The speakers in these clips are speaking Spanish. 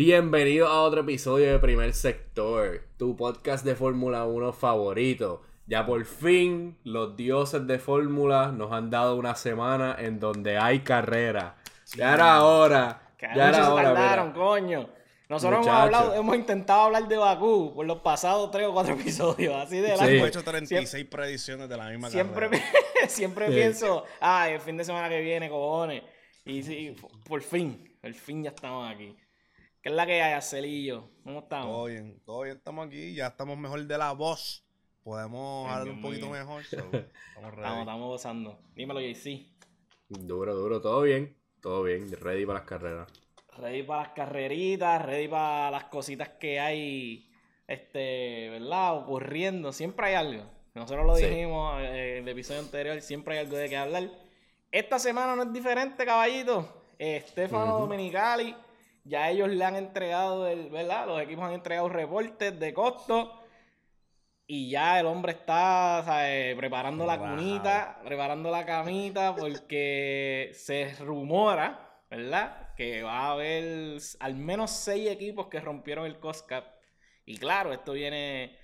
Bienvenido a otro episodio de Primer Sector, tu podcast de Fórmula 1 favorito. Ya por fin los dioses de Fórmula nos han dado una semana en donde hay carrera. Ya era hora. Que Ya era se hora. tardaron, coño. Nosotros hemos, hablado, hemos intentado hablar de Bakú por los pasados tres o cuatro episodios, así de Sí. largo. Hemos hecho 36 predicciones de la misma Siempre, carrera. siempre Sí. pienso, ay, el fin de semana que viene, cojones. Y sí, por fin, por fin ya estamos aquí. ¿Qué es la que hay, Arcelillo? ¿Cómo estamos? Todo bien, todo bien, estamos aquí, ya estamos mejor de la voz. Podemos hablar un poquito mejor. so, estamos. Estamos, estamos gozando. Dímelo, JC. Duro, duro, todo bien. Todo bien, ready para las carreras. Ready para las carreritas, ready para las cositas que hay, este, ¿verdad? Ocurriendo. Siempre hay algo. Nosotros lo Sí. dijimos eh, en el episodio anterior, siempre hay algo de qué hablar. Esta semana no es diferente, caballito. Eh, Stefano Domenicali, ya ellos le han entregado, el, ¿verdad? Los equipos han entregado reportes de costo. Y ya el hombre está ¿sabes? preparando la cunita, preparando la camita, porque se rumora, ¿verdad? Que va a haber al menos seis equipos que rompieron el cost cap. Y claro, esto viene.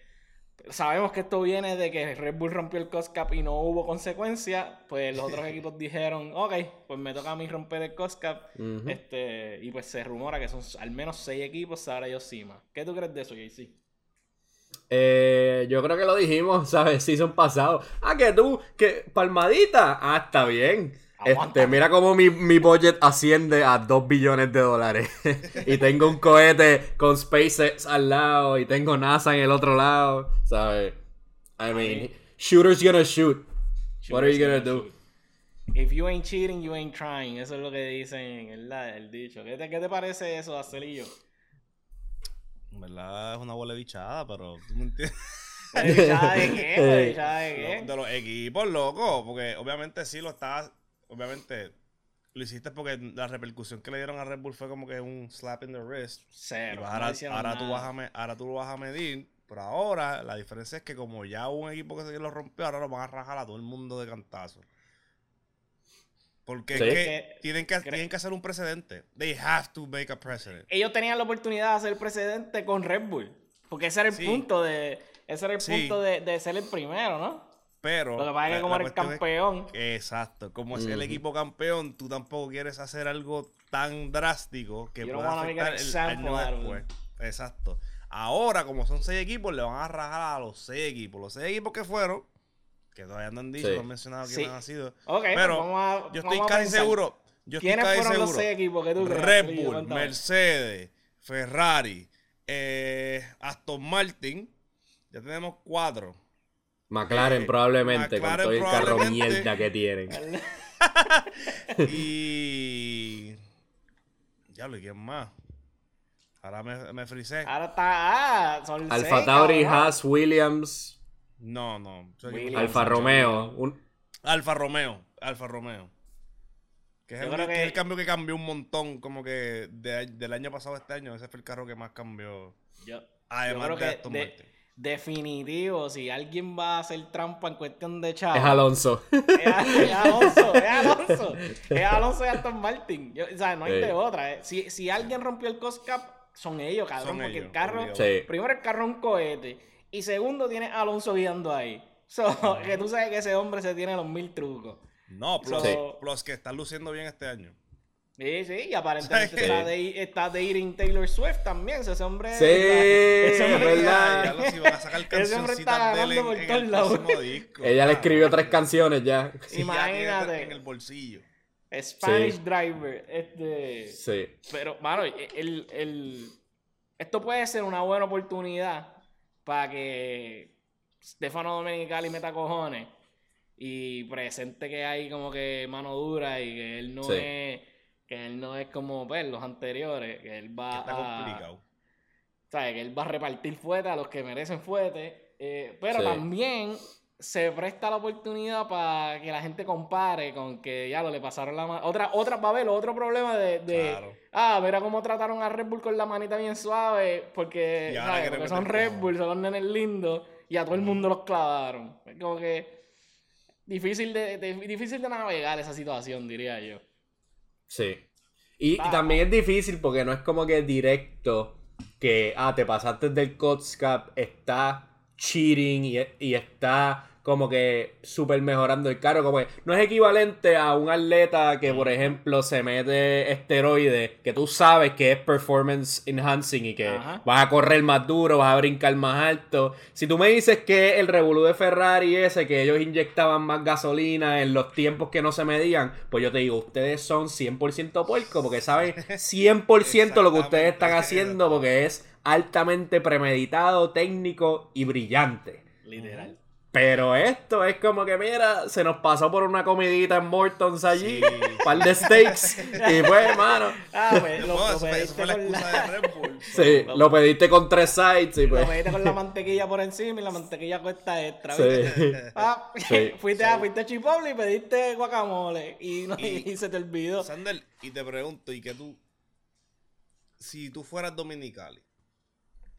Sabemos que esto viene de que Red Bull rompió el cost cap y no hubo consecuencia. Pues los otros equipos dijeron, ok, pues me toca a mí romper el cost cap. Este, y pues se rumora que son al menos seis equipos, Sara y Osima. ¿Qué tú crees de eso, JC? Eh, yo creo que lo dijimos, ¿sabes? Season pasado. Ah, que tú, que palmadita. Ah, está bien. Este, mira cómo mi, mi budget asciende a 2 billones de dólares. y tengo un cohete con SpaceX al lado y tengo NASA en el otro lado, ¿sabes? I mean, shooter's gonna shoot. What are you gonna do? If you ain't cheating, you ain't trying. Eso es lo que dicen, ¿verdad? El dicho. ¿Qué te, qué te parece eso, Acelillo? En verdad es una bola de bichada, pero tú me entiendes. ¿Bichada de qué? ¿Bichada de qué? De los equipos, loco, porque obviamente sí lo estás, obviamente lo hiciste porque la repercusión que le dieron a Red Bull fue como que un slap in the wrist. Cero. no ahora, ahora tú nada. vas a me- ahora tú lo vas a medir, pero ahora la diferencia es que como ya hubo un equipo que se lo rompió, ahora lo van a rajar a todo el mundo de cantazo. Porque Sí. es que Que- tienen que, tienen que hacer un precedente. They have to make a precedent. Ellos tenían la oportunidad de hacer precedente con Red Bull. Porque ese era el Sí. punto de. Ese era el Sí. punto de, de ser el primero, ¿no? Pero. Lo que pasa es que como eres es- campeón. Exacto. Como es el equipo campeón, tú tampoco quieres hacer algo tan drástico que You don't pueda afectar el año después. Exacto. Ahora, como son seis equipos, le van a rajar a los seis equipos. Los seis equipos que fueron, que todavía no han dicho, Sí. no han mencionado Sí. quiénes han sido. Ok, Pero vamos a- yo estoy vamos casi seguro. Yo estoy ¿Quiénes casi fueron los seguro. seis equipos que tú? Red? Bull. Mercedes, Ferrari, eh, Aston Martin. Ya tenemos cuatro. McLaren Eh, probablemente, McLaren con todo el carro mierda que tienen. Y. Ya lo quién más. Ahora me, me frisé. Ahora está. Ah, son seis, Alfa Tauri, cabrón. Haas, Williams, No, no. Williams. Alfa Romeo. Un- Alfa Romeo. Alfa Romeo. Que es, el, creo que que- es el cambio que cambió un montón. Como que de- del año pasado a este año. Ese fue el carro que más cambió. Yo, Además yo de que Aston de- Martin. Definitivo, si alguien va a hacer trampa en cuestión de chavo. es Alonso. Es, Alonso, es Alonso. Es Alonso y Aston Martin. Yo- o sea, no hay Sí. de otra. eh. Si, si alguien rompió el cost cap, son ellos, cabrón. Son porque ellos, el carro. Sí. primero el carro es un cohete. Y segundo, tiene a Alonso guiando ahí. So, que tú sabes que ese hombre se tiene los mil trucos. No, plus, Sí. plus que está luciendo bien este año. Sí, sí, y aparentemente Sí. está, de, está dating Taylor Swift también. Ese hombre. Sí, ese hombre- ¿verdad? Ya a sacar Ese hombre está ganando por todos el lados. Ella le Ah, escribió tres canciones ya. Imagínate. En el bolsillo. Spanish Sí. Driver. Este. Sí. Pero, mano, el, el- esto puede ser una buena oportunidad para que Stefano Domenicali meta cojones y presente que hay como que mano dura y que él no Sí. es que él no es como pues, los anteriores, que él va está a, complicado. ¿sabes? Que él va a repartir fuete a los que merecen fuete, eh, pero Sí. también se presta la oportunidad para que la gente compare con que ya lo le pasaron la mano. Otra, otra, va a haber otro problema de, de Claro. ah, mira cómo trataron a Red Bull con la manita bien suave, porque, porque son Red. Bull, son los nenes lindos, y a todo el mundo los clavaron. Es como que difícil de, de- difícil de navegar esa situación, diría yo. Sí. Y, y también es difícil porque no es como que directo que, ah, te pasaste del Cots Cup, está cheating y, y está como que súper mejorando el carro. Como que no es equivalente a un atleta que, por ejemplo, se mete esteroides, que tú sabes que es performance enhancing y que Ajá. vas a correr más duro, vas a brincar más alto. Si tú me dices que el revolú de Ferrari ese, que ellos inyectaban más gasolina en los tiempos que no se medían, pues yo te digo, ustedes son 100% puerco porque saben 100% lo que ustedes están haciendo porque es altamente premeditado, técnico y brillante. Literal. Pero esto es como que, mira, se nos pasó por una comidita en Mortons allí, Sí. un par de steaks, y pues, mano, Ah, pues lo, lo eso fue- eso pediste fue la con excusa la- de Red Bull. sí, lo pediste con tres sides y Lo pues, pediste con la mantequilla por encima y la mantequilla cuesta extra. Ah, Sí. fuiste, a, fuiste a Chipotle y pediste guacamole y, no, Y- y se te olvidó. Sander, y te pregunto, ¿y que tú, si tú fueras dominicali,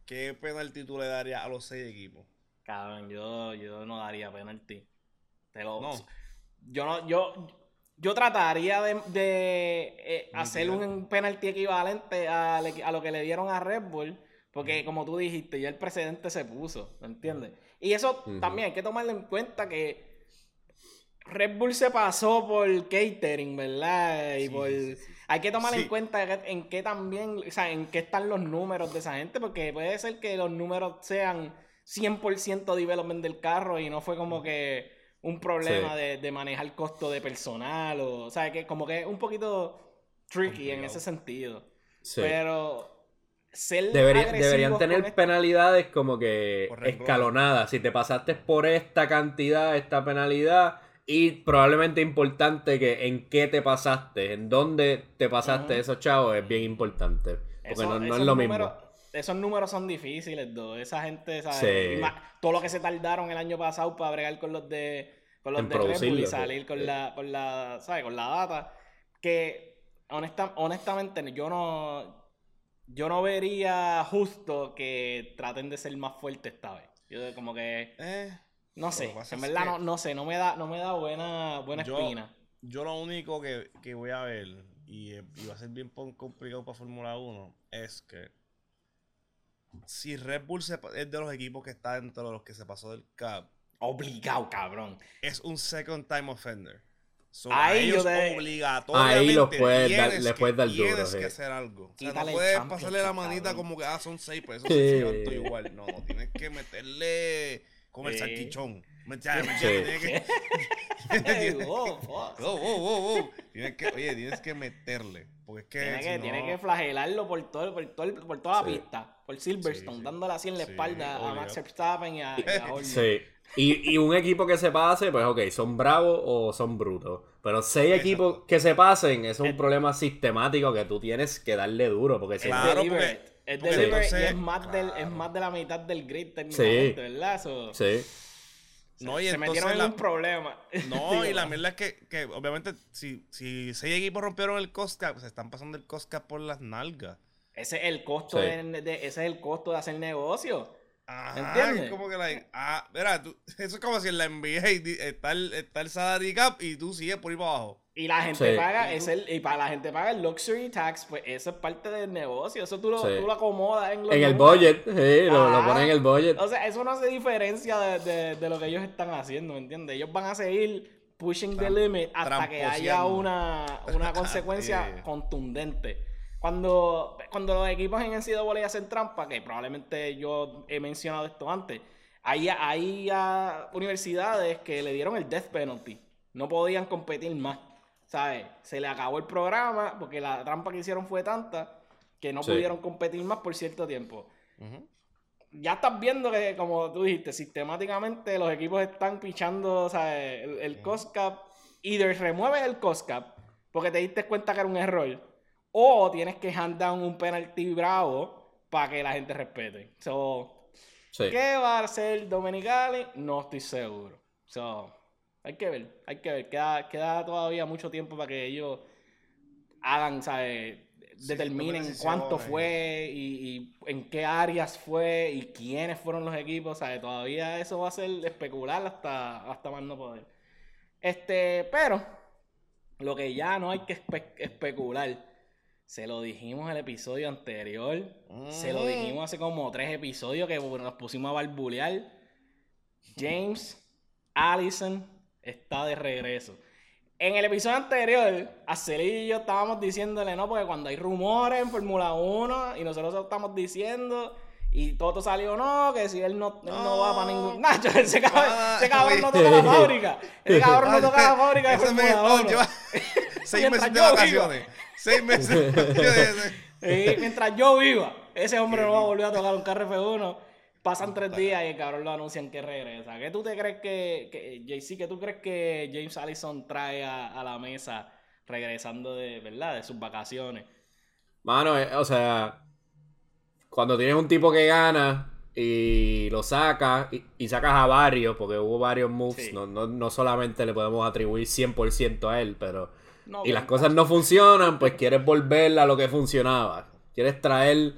qué penalti tú le darías a los seis equipos? Cabrón, yo, yo no daría penalti. Te lo, No. Yo no, yo, yo trataría de, de, eh, hacer un penalti equivalente a, a lo que le dieron a Red Bull. Porque como tú dijiste, ya el precedente se puso, ¿me entiendes? Y eso también hay que tomarlo en cuenta que Red Bull se pasó por catering, ¿verdad? Y Sí, por... sí, sí. Hay que tomar en cuenta en qué también, o sea, en qué están los números de esa gente, porque puede ser que los números sean 100% development del carro y no fue como que un problema Sí. de, de manejar costo de personal o, o sea, que como que es un poquito tricky en ese sentido. Sí. Pero ser Debería- deberían tener penalidades como que escalonadas. Si te pasaste por esta cantidad, esta penalidad, y probablemente importante que en qué te pasaste, en dónde te pasaste esos chavos, es bien importante. Porque Eso- no, no es lo números- mismo. Esos números son difíciles, do. Esa gente, ¿sabes? Sí. Y más- todo lo que se tardaron el año pasado para bregar con los de con los En de Red Bull y salir con Sí. la, con la, ¿sabes? Con la data. Que honesta- honestamente yo no yo no vería justo que traten de ser más fuertes esta vez. Yo como que Eh, no sé, en verdad no, no sé, no me da no me da buena buena Yo- espina. yo lo único que, que voy a ver, y, y va a ser bien complicado para Fórmula 1, es que si Red Bull se es de los equipos que está dentro de los que se pasó del Cup, Obligado, cabrón. es un second time offender. So, Ahí ellos te- obligatoriamente Ahí los puedes dar- les puedes dar duro, Tienes sí. que hacer algo. O sea, no puedes pasarle la manita cabrón. como que ah, son seis, pues eso Sí. se igual. No, no, tienes que meterle como el salchichón. ¿Me entiendes? ¿Me Sí. fuck. Oh, oh, oh, oh. Tienes que, oye, tienes que meterle. Porque es que. Tiene si que, no- tiene que flagelarlo por, todo, por, todo, por toda la Sí. pista, por Silverstone, Sí, sí. dándole así en la Sí, espalda a. Max Verstappen y a, y a. Sí. Y, y un equipo que se pase, pues ok, son bravos o son brutos. Pero seis Exacto. equipos que se pasen, eso es Eh. un problema sistemático que tú tienes que darle duro. Porque si Es Claro, porque- Es porque entonces- y es más, del, es más de la mitad del grid técnicamente, ¿verdad? So, Sí. No, y se entonces metieron en la- un problema. No, Digo, y la mierda es que, que obviamente, si, si seis equipos rompieron el cost cap, se están pasando el cost cap por las nalgas. Ese es el costo Sí. de, de- ese es el costo de hacer negocio. Ajá, ¿Entiendes? es como que la. Ah, mira, tú- eso es como si en la NBA está el, está el salary cap y tú sigues por ahí para abajo. Y la gente Sí. paga, es el, y para la gente paga el luxury tax, pues eso es parte del negocio. Eso tú lo, Sí. tú lo acomodas en los En el budget, sí, lo, lo ponen en el budget. O sea, eso no hace diferencia de, de- de lo que ellos están haciendo, ¿me entiendes? Ellos van a seguir pushing the limit hasta que haya una, una consecuencia contundente. Cuando, cuando los equipos en NCAA hacen trampa, que probablemente yo he mencionado esto antes, hay, hay ah, universidades que le dieron el death penalty. No podían competir más. ¿Sabes? Se le acabó el programa porque la trampa que hicieron fue tanta que no Sí. pudieron competir más por cierto tiempo ya estás viendo que, como tú dijiste, sistemáticamente los equipos están pichando el, el cost cap. Either remueves el cost cap porque te diste cuenta que era un error, o tienes que hand down un penalty bravo para que la gente respete. So, Sí. ¿Qué va a hacer Domenicali? No estoy seguro. So, hay que ver, hay que ver. Queda, queda todavía mucho tiempo para que ellos hagan, ¿sabes? Determinen cuánto fue y, y en qué áreas fue y quiénes fueron los equipos, ¿sabes? Todavía eso va a ser especular hasta, hasta más no poder. Este, pero lo que ya no hay que espe- especular Se lo dijimos el episodio anterior. Se lo dijimos hace como tres episodios que nos pusimos a barbulear. James Allison está de regreso. En el episodio anterior, a y yo estábamos diciéndole, no, porque cuando hay rumores en Fórmula 1 y nosotros estamos diciendo, y todo salió, no, que si él no, no, va para ningún. Nacho, ese cabrón, ese cabrón no toca la fábrica. Ese cabrón no toca la fábrica de Fórmula 1. Seis meses de vacaciones. Seis meses. mientras yo viva, ese hombre no va a volver a tocar un carro F1. Pasan tres días y el cabrón lo anuncian que regresa. ¿Qué tú te crees que, que JC, qué tú crees que James Allison trae a, la mesa regresando de, ¿verdad? De sus vacaciones. Mano, eh, o sea, cuando tienes un tipo que gana y lo sacas y, sacas a varios, porque hubo varios moves, no, no, solamente le podemos atribuir 100% a él, pero... y las cosas no funcionan, pues quieres volver a lo que funcionaba. Quieres traer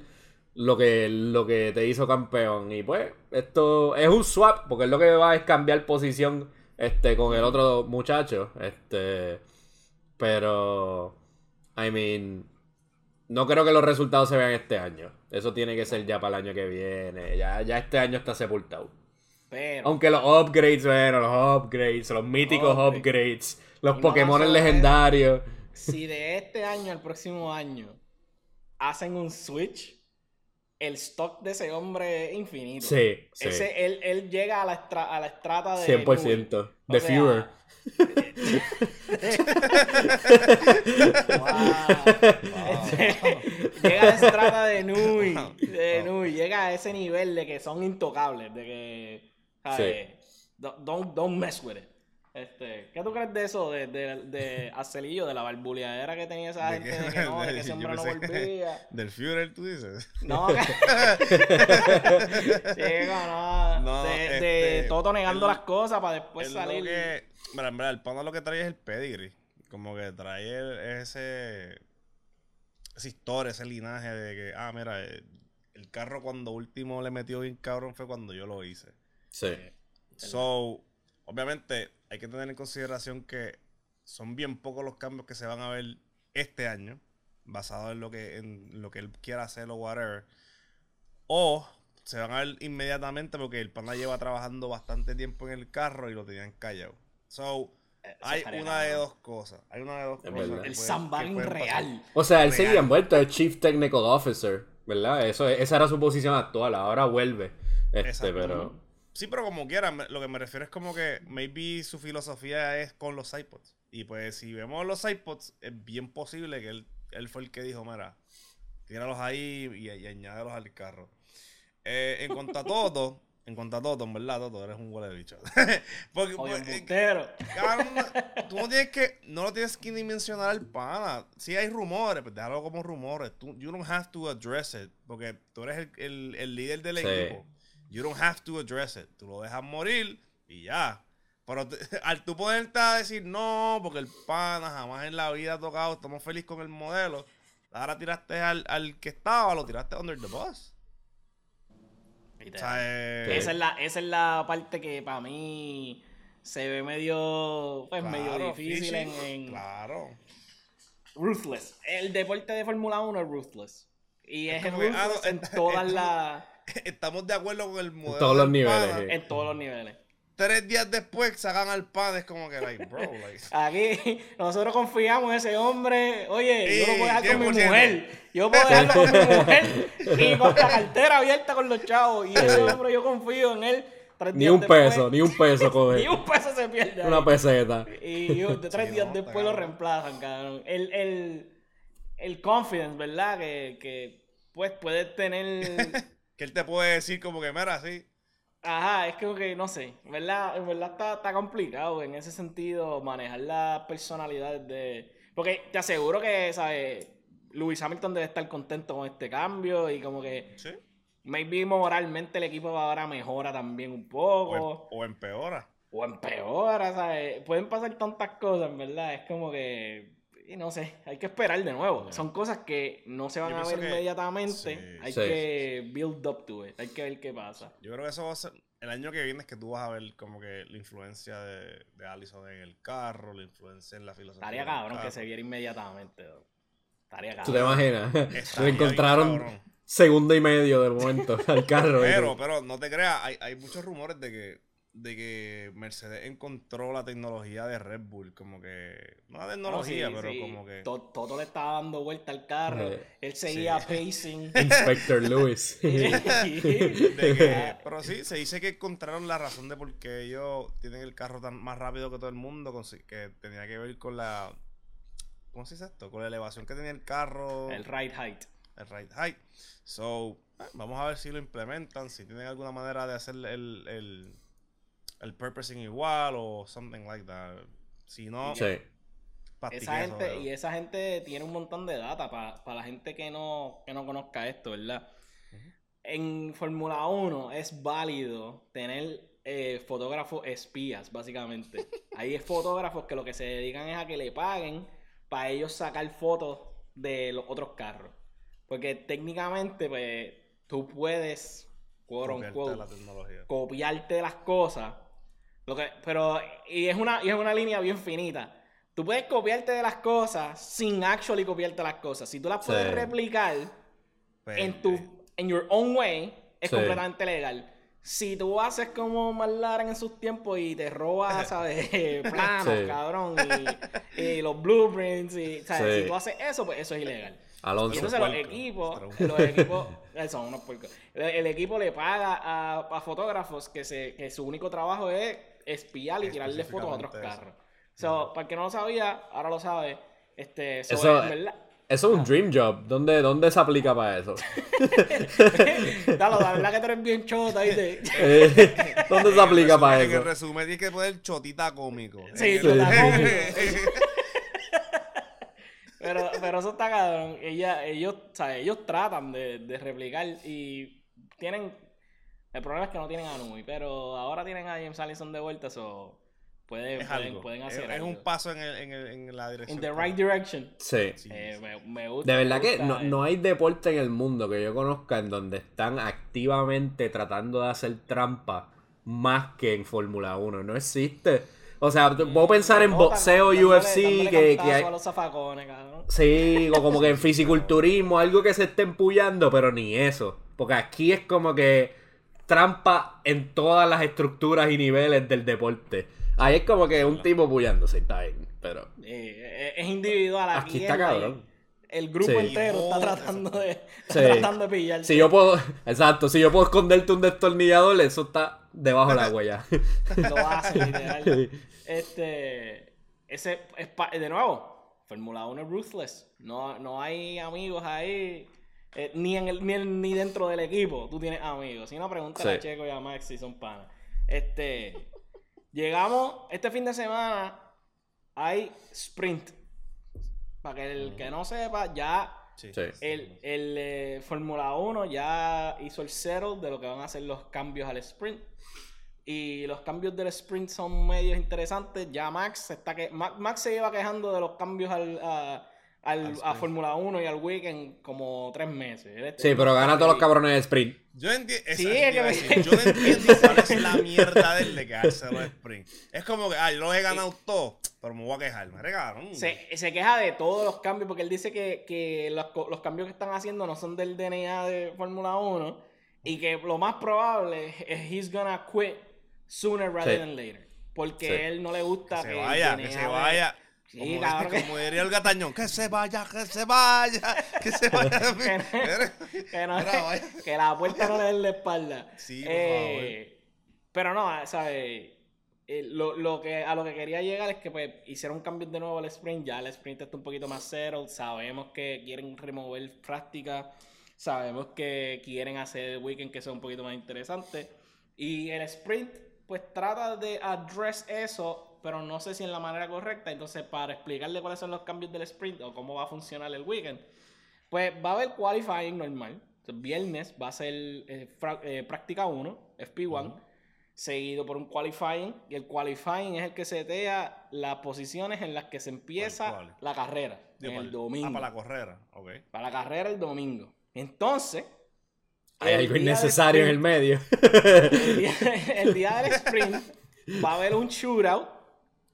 lo que, lo que te hizo campeón. Y pues, esto es un swap, porque es lo que va es cambiar posición este, con el otro muchacho. Este. Pero. I mean. No creo que los resultados se vean este año. Eso tiene que ser ya para el año que viene. Ya, ya este año está sepultado. Pero, Aunque los upgrades, bueno, los upgrades, los míticos upgrades, los Pokémon legendarios. Si de este año al próximo año hacen un switch, el stock de ese hombre es infinito. Sí, sí. Ese, él, él, llega a la, a la estrata de. 100%. De Führer. llega a la estrata de Nui. De Nui. Llega a ese nivel de que son intocables. De que. ¿sabes? Don't, don't mess with it. Este, ¿Qué tú crees de eso? De, de, de Acelillo, de la barbuleadera que tenía esa gente, de que no, de que ese hombre no volvía. ¿Del Führer tú dices? No, Chico, no. no de, de este, Toto negando las cosas para después salir. Que, mira, en verdad, el pana lo que trae es el pedigree. Como que trae ese. Esa historia, ese linaje de que, ah, mira, el, el carro cuando último le metió bien cabrón fue cuando yo lo hice. Sí. So, obviamente hay que tener en consideración que son bien pocos los cambios que se van a ver este año, basado en lo que, en lo que él quiera hacer o whatever. O se van a ver inmediatamente porque el pana lleva trabajando bastante tiempo en el carro y lo tenían callado. So, hay una de dos cosas. Hay una de dos cosas. El Sambarin real. O sea, él seguía envuelto de Chief Technical Officer, ¿verdad? Eso, esa era su posición actual. Ahora vuelve. Este, pero. Sí, pero como quiera, lo que me refiero es como que maybe su filosofía es con los iPods. Y pues si vemos los iPods, es bien posible que él, él fue el que dijo, mira, tíralos ahí y, y añádelos al carro. Eh, en cuanto a todo, en cuanto a todo, en verdad, todo eres un huele de bicho. Porque, Oye, pues, tú no tienes que, no lo tienes que ni mencionar al pana. Si hay rumores, pues déjalo como rumores. Tú, you don't have to address it. Porque tú eres el, el, el líder del equipo. You don't have to address it. Tú lo dejas morir y ya. Pero al tú ponerte a decir no, porque el pana jamás en la vida ha tocado, estamos felices con el modelo. Ahora tiraste al, al que estaba, lo tiraste under the bus. O sea, eh, esa, es la, esa es la parte que para mí se ve medio, pues, medio difícil en, Claro. Ruthless. El deporte de Fórmula 1 es ruthless. Y es, ah, en todas las estamos de acuerdo con el modelo. En todos los niveles. En todos los niveles. Tres días después sacan al padre, es como que, like, bro, like. Aquí nosotros confiamos en ese hombre. Oye, yo lo puedo dejar con mi mujer. Yo puedo dejarlo con mi mujer y con la cartera abierta con los chavos. Y ese hombre, yo confío en él. ni un peso, ni un peso con él. ni un peso se pierde. Una peseta. Y yo, tres días después lo reemplazan, cabrón. El, el, el confidence, ¿verdad? Que, que pues puede tener que él te puede decir como que, mira, así. Ajá, es como que, no sé, ¿verdad? En verdad está, está complicado en ese sentido manejar la personalidad de... Porque te aseguro que, ¿sabes? Lewis Hamilton debe estar contento con este cambio y como que... Sí. Maybe moralmente el equipo ahora mejora también un poco. O, empeora. O empeora, ¿sabes? Pueden pasar tantas cosas, ¿verdad? Es como que y no sé, hay que esperar de nuevo. Son cosas que no se van a ver inmediatamente. hay que build up to it. Hay que ver qué pasa. Yo creo que eso va a ser. El año que viene es que tú vas a ver como que la influencia de, de Allison en el carro, la influencia en la filosofía. Estaría cabrón que se viera inmediatamente. Estaría ¿Tú te cabrón. imaginas? Lo bien encontraron cabrón. segundo y medio del momento al carro. Pero, pero no te creas, hay, hay muchos rumores de que, de que Mercedes encontró la tecnología de Red Bull, como que, no la No, tecnología, sí, pero sí. como que... To- Toto le estaba dando vuelta al carro. Eh, Él seguía sí. pacing. Inspector Lewis. de de que- pero sí, se dice que encontraron la razón de por qué ellos tienen el carro tan más rápido que todo el mundo, con- que tenía que ver con la... ¿Cómo se dice esto? Con la elevación que tenía el carro. El ride height. el right height. So, eh, vamos a ver si lo implementan, si tienen alguna manera de hacer el, el, el purposing igual o something like that. Si no, Sí. Esa gente, y esa gente tiene un montón de data para la gente que no, que no conozca esto, ¿verdad? En Fórmula 1 es válido tener eh, fotógrafos espías, básicamente. Hay fotógrafos que lo que se dedican es a que le paguen para ellos sacar fotos de los otros carros. Porque técnicamente, pues, tú puedes, quote copiarte unquote, la copiarte las cosas. Lo que, pero, y es una, y es una línea bien finita. Tú puedes copiarte de las cosas sin actually copiarte las cosas. Si tú las puedes Sí. replicar Pues, en tu, en your own way, es Sí. completamente legal. Si tú haces como McLaren en sus tiempos y te robas, ¿sabes? Planos, Sí. cabrón, y, y los blueprints, y, ¿sabes? Sí. Si tú haces eso, pues eso es ilegal. Y entonces los equipos, los equipos, eh, son unos puercos. El, el equipo le paga a, a fotógrafos que, se, que su único trabajo es espiar y tirarle fotos a otros Específicamente carros. So, para el que no lo sabía, ahora lo sabe. Este, so, Eso- en verdad. Eso es un dream job. ¿Dónde, dónde se aplica para eso? Dalo, la verdad que tú eres bien chota, ¿viste? Eh, ¿Dónde se aplica para En el eso? resumen tienes que poner chotita cómico. Sí, En la Pero, pero eso está cabrón. Ella, ellos, o sea, ellos tratan de, de replicar y tienen. El problema es que no tienen a Nui, pero ahora tienen a James Allison de vuelta, eso pueden, es pueden, algo. pueden Es, hacer es algo. un paso en, el- en, el- en la dirección. In the correcta. right direction. Sí. Sí, Eh, sí. me, me gusta. De verdad me que no, eh. no hay deporte en el mundo que yo conozca en donde están activamente tratando de hacer trampa más que en Fórmula 1. No existe. O sea, puedo pensar en boxeo, dándole- UFC, dándole que, que hay... a los zafacones, cabrón. Sí, o como que en fisiculturismo, algo que se esté empullando, pero ni eso. Porque aquí es como que trampa en todas las estructuras y niveles del deporte. Ahí es como que un tipo pullándose, está bien, pero... Eh, es individual aquí. Aquí está cabrón. El grupo Sí. entero está tratando de, Sí. tratando de pillarte. Si yo puedo, exacto, si yo puedo esconderte un destornillador, eso está debajo del agua ya. Lo hace, literal. Este. Ese es pa- de nuevo. Fórmula 1 es ruthless. No, no hay amigos ahí. Eh, ni, en el, ni, ni dentro del equipo tú tienes amigos. Si no, pregúntale Sí. a Checo y a Max si son panas. Este. Llegamos. Este fin de semana hay sprint. Para que el que no sepa, ya Sí. El, el eh, Fórmula 1 ya hizo el settle de lo que van a ser los cambios al sprint. Y los cambios del sprint son medios interesantes. Ya Max se está que Ma- Max se iba quejando de los cambios al, a, al- Al a. Fórmula 1 y al weekend como tres meses. Sí, pero gana todos los cabrones de sprint. Yo entiendo. Sí, es que me- Yo no entiendo cuál es la mierda del de quedarse los sprint. Es como que, ah, yo los he ganado todos, pero me voy a quejar. Me regaron. Se, se queja de todos los cambios porque él dice que, que los, los cambios que están haciendo no son del DNA de Fórmula 1 y que lo más probable es he's gonna quit sooner rather Sí. than later. Porque Sí. él no le gusta Que que, se el vaya, que se de- vaya. Sí, como, que- como diría el gatañón, que se vaya, que se vaya, que se vaya. Que no- que, no- la puerta no le den la espalda. Sí, por Eh, Pero no, ¿sabes? Eh, lo, lo que, a lo que quería llegar es que pues, hicieron cambios de nuevo al sprint. Ya el sprint está un poquito más settled. Sabemos que quieren remover práctica. Sabemos que quieren hacer el weekend que sea un poquito más interesante. Y el sprint, pues trata de address eso, pero no sé si en la manera correcta. Entonces, para explicarle cuáles son los cambios del sprint o cómo va a funcionar el weekend, pues va a haber qualifying normal. Entonces, viernes va a ser eh, eh, práctica 1, FP1, seguido por un qualifying. Y el qualifying es el que setea las posiciones en las que se empieza la carrera. Digo, para el el- domingo. Ah, para la carrera, ok. Para la carrera el domingo. Entonces. Hay algo innecesario en el sprint- medio. el día, el día del sprint va a haber un shootout.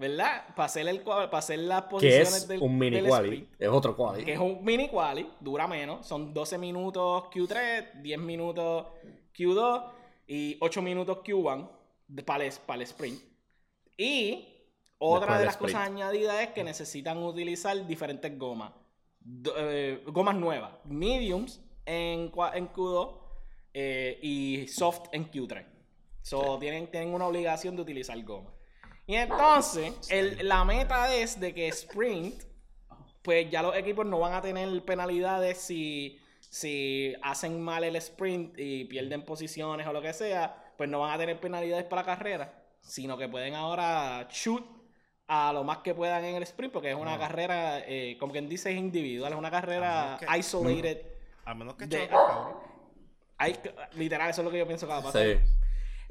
¿Verdad? Para hacer, el, para hacer las Que posiciones es del, un mini del quali. sprint. Es otro quali. Que es un mini quali, dura menos. Son 12 minutos Q3, 10 minutos Q2 y 8 minutos Q1 de- para el, para el sprint. Y otra Después de las cosas añadidas es que necesitan utilizar diferentes gomas. Eh, gomas nuevas. Mediums en, en Q2 eh, y soft en Q3. So, tienen, tienen una obligación de utilizar goma. Y entonces, el- la meta es de que sprint, pues ya los equipos no van a tener penalidades si, si hacen mal el sprint y pierden posiciones o lo que sea, pues no van a tener penalidades para la carrera, sino que pueden ahora shoot a lo más que puedan en el sprint, porque es una carrera, eh, como quien dice, es individual, es una carrera isolated. A menos que De- choques, cabrón. Hay, literal, eso es lo que yo pienso que va a pasar. Sí.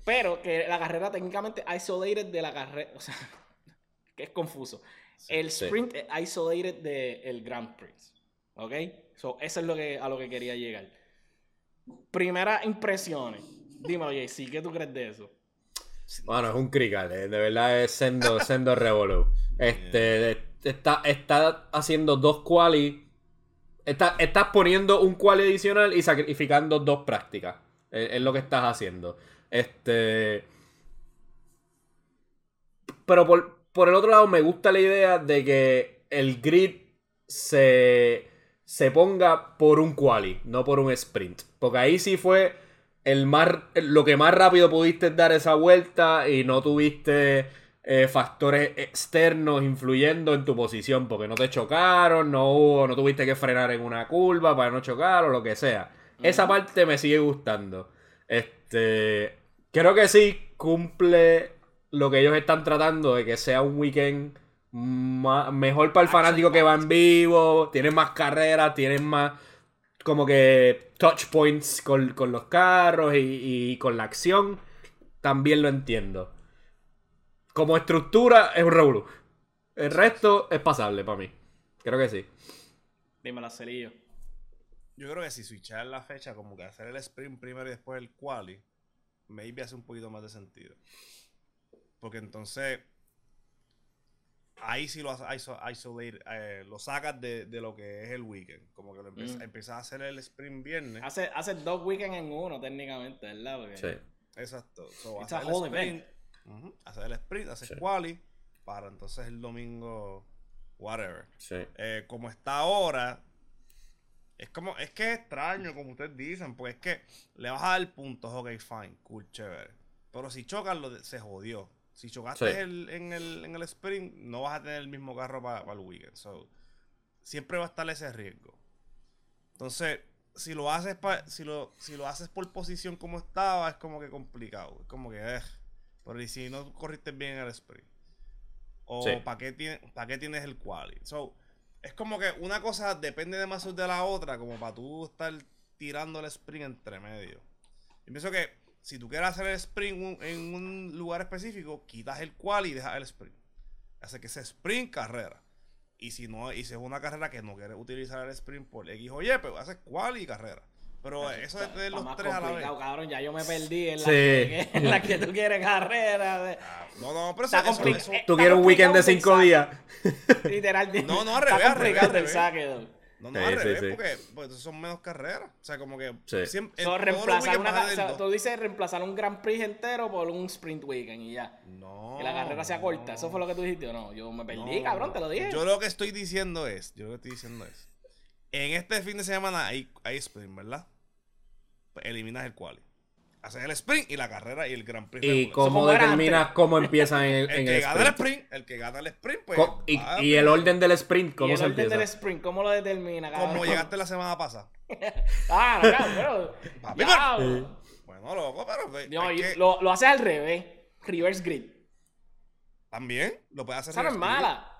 Pero que la carrera técnicamente isolated de la carrera. O sea, que es confuso. el sí. sprint es isolated del Grand Prix. ¿Ok? So, eso es lo que, a lo que quería llegar. Primeras impresiones. Dímelo, JC, ¿qué tú crees de eso? Bueno, es un crical, eh, de verdad es sendo, sendo revolu. Este, está, está haciendo dos quali. Está, estás poniendo un quali adicional y sacrificando dos prácticas. Es, es lo que estás haciendo. Este. Pero por, por el otro lado, me gusta la idea de que el grid se, se ponga por un quali, no por un sprint. Porque ahí sí fue el más, lo que más rápido pudiste dar esa vuelta y no tuviste eh, factores externos influyendo en tu posición porque no te chocaron, no hubo, no tuviste que frenar en una curva para no chocar o lo que sea. Esa parte me sigue gustando. Este, creo que sí cumple lo que ellos están tratando de que sea un weekend mejor para el fanático que va en vivo, tienen más carreras, tienen más como que touch points con, con los carros y, y con la acción, también lo entiendo. Como estructura es un revolú. El resto es pasable para mí. Creo que sí. Dímelo, Celillo. Yo creo que si switchar la fecha, como que hacer el sprint primero y después el quali, maybe hace un poquito más de sentido. Porque entonces, ahí sí lo iso- isolate, eh, lo sacas de, de lo que es el weekend. Como que lo empiezas, Mm. empiezas a hacer el sprint viernes. Hace, hace dos weekends en uno, técnicamente, ¿verdad? Porque- Sí. Exacto. So, It's hacer a el whole sprint, ujú, hacer el sprint, hacer Sí. quali, para entonces el domingo, whatever. Sí. Eh, como está ahora, es como, es que es extraño, como ustedes dicen, pues es que le vas a dar puntos, ok, fine, cool, chévere. Pero si chocas, lo de- se jodió. Si chocaste Sí. el- en, el, en el sprint, no vas a tener el mismo carro para el weekend. So, siempre va a estar ese riesgo. Entonces, si lo haces pa- si lo, si lo haces por posición como estaba, es como que complicado. Es como que, eh. Pero y si no corriste bien en el sprint. O Sí. ¿para qué, tiene- pa' qué tienes el quali? So, es como que una cosa depende demasiado de la otra, como para tú estar tirando el sprint entre medio. Yo pienso que si tú quieres hacer el sprint en un lugar específico, quitas el quali y dejas el sprint. Hace que sea sprint carrera. Y si no, y si es una carrera que no quieres utilizar el sprint por X o Y, pues haces quali y carrera. Pero eso de tener Está los más tres a la vez. complicado, cabrón. Ya yo me perdí en la, Sí. que, en la que tú quieres carrera. de- Ah, No, no, pero eso, Está eso- eso- eh, Tú quieres un weekend de cinco días. Literal. No, no, al revés, al revés, al revés. No, no, Sí, al revés, sí. porque pues, son menos carreras. O sea, como que Sí. siempre. So, reemplazar una, o sea, tú dices reemplazar un Grand Prix entero por un sprint weekend y ya. No. Que la carrera sea corta. ¿Eso fue lo que tú dijiste o no? Yo me perdí, no. cabrón, te lo dije. Yo lo que estoy diciendo es, yo lo que estoy diciendo es, en este fin de semana hay, hay sprint, ¿verdad? Pues eliminas el quali. Haces el sprint y la carrera y el Grand Prix. ¿Y regular. cómo determinas cómo empiezan en, el en que el gana el sprint? sprint, el que gana el sprint, pues. Y, y el orden del sprint, ¿Y ¿cómo el se orden del empieza? sprint, ¿cómo lo determina? Como llegaste la semana pasada. Ah, no, cabrón, pero... Papi, Diablo. Bueno, loco, pero. pues, No, y que lo, lo haces al revés. Reverse grid. También lo puedes hacer. Esa no es mala.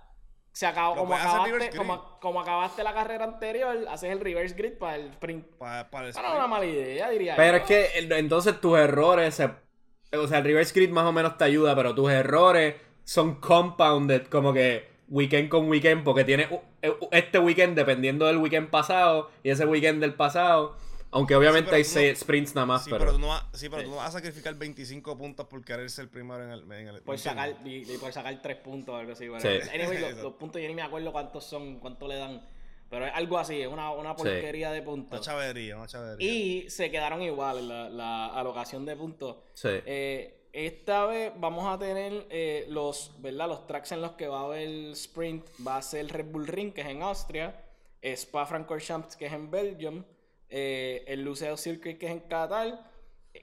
Se acabó, como, acabaste, como, como acabaste la carrera anterior, haces el reverse grid para el sprint. Para, para el sprint. es una mala idea, diría Pero yo. es que el- entonces tus errores, se- o sea, el reverse grid más o menos te ayuda, pero tus errores son compounded, como que weekend con weekend, porque tienes u- este weekend dependiendo del weekend pasado y ese weekend del pasado. Aunque obviamente hay tú no- seis sprints nada más, Sí, pero... pero, tú no vas, sí, pero Sí. tú no vas a sacrificar 25 puntos por querer ser primero en el. En el Por ¿me sacar, y, y por sacar tres puntos o algo así. Bueno, Sí. anyway, los, los puntos yo ni me acuerdo cuántos son, cuánto le dan. Pero es algo así, es una, una Sí. porquería de Una puntos. chavería, una chavería. Y se quedaron iguales la, la alocación de puntos. Sí. Eh, esta vez vamos a tener eh, los, ¿verdad? Los tracks en los que va a haber sprint. Va a ser Red Bull Ring, que es en Austria. Spa Francorchamps, que es en Belgium. Eh, el Luceo Circuit, que es en Qatar.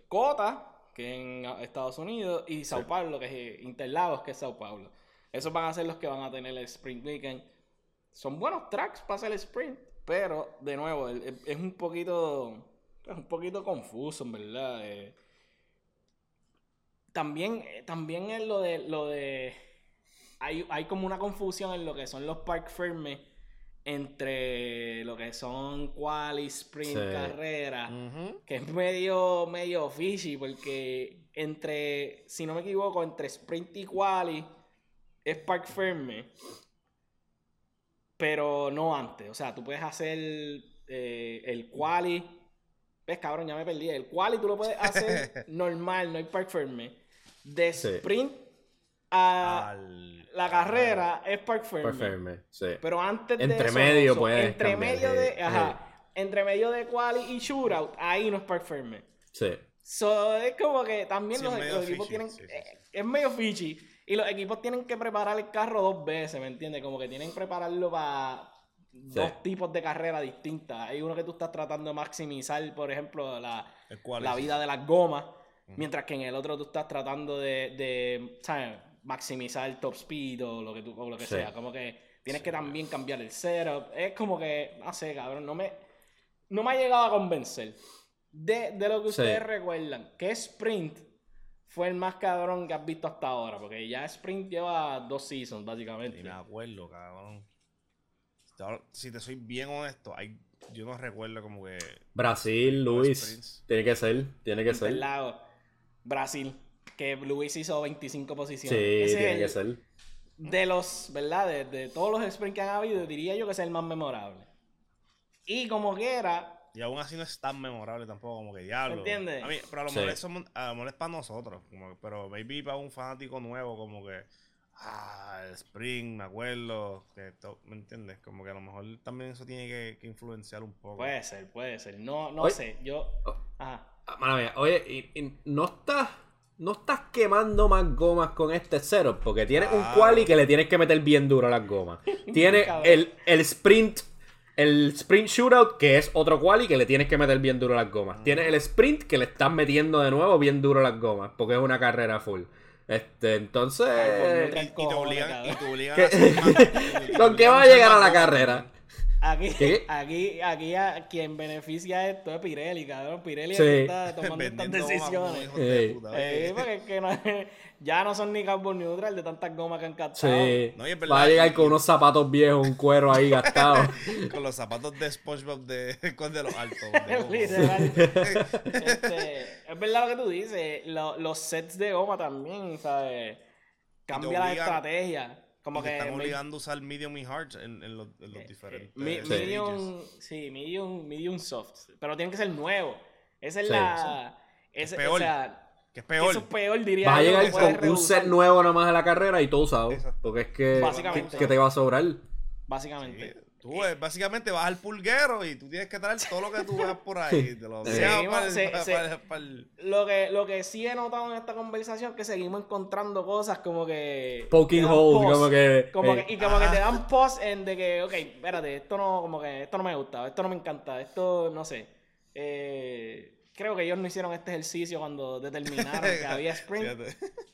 Cota, que es en Estados Unidos. Y Sao Paulo, que es eh, Interlagos, que es Sao Paulo. Esos van a ser los que van a tener el sprint weekend. Son buenos tracks para hacer el sprint. Pero, de nuevo, es un poquito. Es un poquito confuso, en verdad. eh. También, también es lo de. Lo de hay, hay como una confusión en lo que son los park firmes entre lo que son quali, sprint, Sí. carrera que es medio, medio fishy porque entre, si no me equivoco, entre sprint y quali es park firme, pero no antes. O sea, tú puedes hacer eh, el quali. Ves, cabrón, ya me perdí. El quali tú lo puedes hacer normal, no hay park firme. De Sí. A Al- la carrera es park sí. Pero antes de Entre eso, medio, so, puedes Entre cambiar, medio de. Ajá. Entre medio de quali y shootout, ahí no es park firme. Sí. So, es como que también Sí, los, equipos fishy, tienen. sí, sí, eh, Es medio fishy. Y los equipos tienen que preparar el carro dos veces, ¿me entiendes? Como que tienen que prepararlo para dos tipos de carreras distintas. Hay uno que tú estás tratando de maximizar, por ejemplo, la, la vida de las gomas. Mientras que en el otro tú estás tratando de, de ¿sabes? Maximizar el top speed o lo que, tú, o lo que Sí. sea. Como que tienes Sí, que también cambiar el setup. Es como que, no sé, cabrón, no me, no me ha llegado a convencer. De, de lo que Sí. ustedes recuerdan, que Sprint fue el más cabrón que has visto hasta ahora. Porque ya Sprint lleva dos seasons, básicamente. Ni me acuerdo, cabrón. Si te soy bien honesto, hay, yo no recuerdo como que. Brasil, Luis. Tiene que ser, tiene que ser. Brasil, que Luis hizo 25 posiciones. Sí, Ese es tiene el- que ser. de los, ¿verdad? De, de todos los sprints que han habido, diría yo que es el más memorable. Y como quiera, Y aún así no es tan memorable tampoco, como que diablo. ¿Me entiendes? A mí, pero a lo Sí. mejor eso a lo mejor es para nosotros. Como, que- pero maybe para un fanático nuevo, como que. Ah, el Spring, me acuerdo. que to- ¿Me entiendes? Como que a lo mejor también eso tiene que, que influenciar un poco. puede ser, puede ser. No, no Oye. sé, yo... Oh. Ajá. Ah, mala mía. Oye, y, y no estás. No estás quemando más gomas con este setup, porque tienes un Claro. quali que le tienes que meter bien duro a las gomas. Tienes el, el sprint, el sprint shootout, que es otro quali que le tienes que meter bien duro a las gomas. Tienes el sprint que le estás metiendo de nuevo bien duro a las gomas, porque es una carrera full. Este, entonces. Ay, Y, te obligan, y te obligan ¿Qué? a hacer más- y te ¿Con qué va a llegar a la carrera? Aquí, ¿Qué? aquí, aquí a quien beneficia esto es Pirelli, cabrón. Pirelli Sí. está tomando estas decisiones. de puta, Eh, porque es que no- ya no son ni carbon neutral de tantas gomas que han captado. Sí. No, y es verdad, va a llegar con unos zapatos viejos, un cuero ahí gastado. Con los zapatos de SpongeBob de, con de los altos. de. Este, es verdad lo que tú dices. lo- los sets de goma también, ¿sabes? Cambia la estrategia. Como que. están obligando a usar medium y hard en, en los, en los diferentes mi- stages. medium, sí, medium, medium soft. Pero tienen que ser nuevos. Esa es Sí. la. esa- peor. O sea, Que es peor. eso es peor, diría Vas a llegar con un set nuevo nomás a la carrera y todo usado. Exacto. Porque es que. Básicamente. que te va a sobrar. Básicamente. Tú eh, básicamente vas al pulguero y tú tienes que traer todo lo que tú veas por ahí. Te lo que, lo que sí he notado en esta conversación es que seguimos encontrando cosas como que. Poking holes, como que. Como eh, que- y como que te dan pause en de que, ok, espérate, esto no, como que esto no me gusta, esto no me encanta, esto no sé. Eh, creo que ellos no hicieron este ejercicio cuando determinaron que había sprint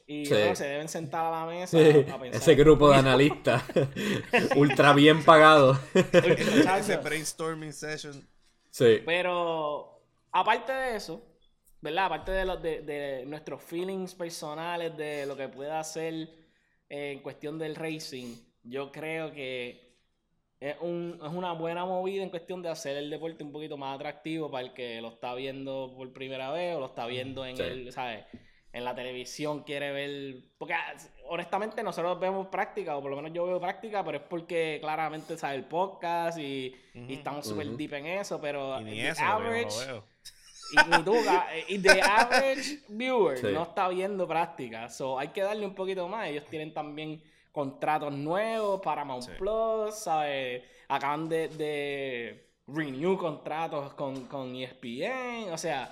y Sí. bueno, se deben sentar a la mesa sí, a pensar. ese grupo de analistas. ultra bien pagados. Ese brainstorming session. sí. Pero aparte de eso, ¿verdad? Aparte de, los de, de nuestros feelings personales, de lo que pueda hacer eh, en cuestión del racing, yo creo que es, un- es una buena movida en cuestión de hacer el deporte un poquito más atractivo para el que lo está viendo por primera vez o lo está viendo en Sí. el, ¿sabes? en la televisión quiere ver. Porque ah, honestamente nosotros vemos práctica, o por lo menos yo veo práctica, pero es porque claramente sabe el podcast y, y Ujú. estamos súper Ujú. deep en eso, pero Y ni the eso, average, lo veo. y, ni tú, y the average viewer Sí. no está viendo práctica. So hay que darle un poquito más. Ellos tienen también contratos nuevos para Mount Sí. Plus, ¿sabes? Acaban de, de renew contratos con, con ESPN. O sea,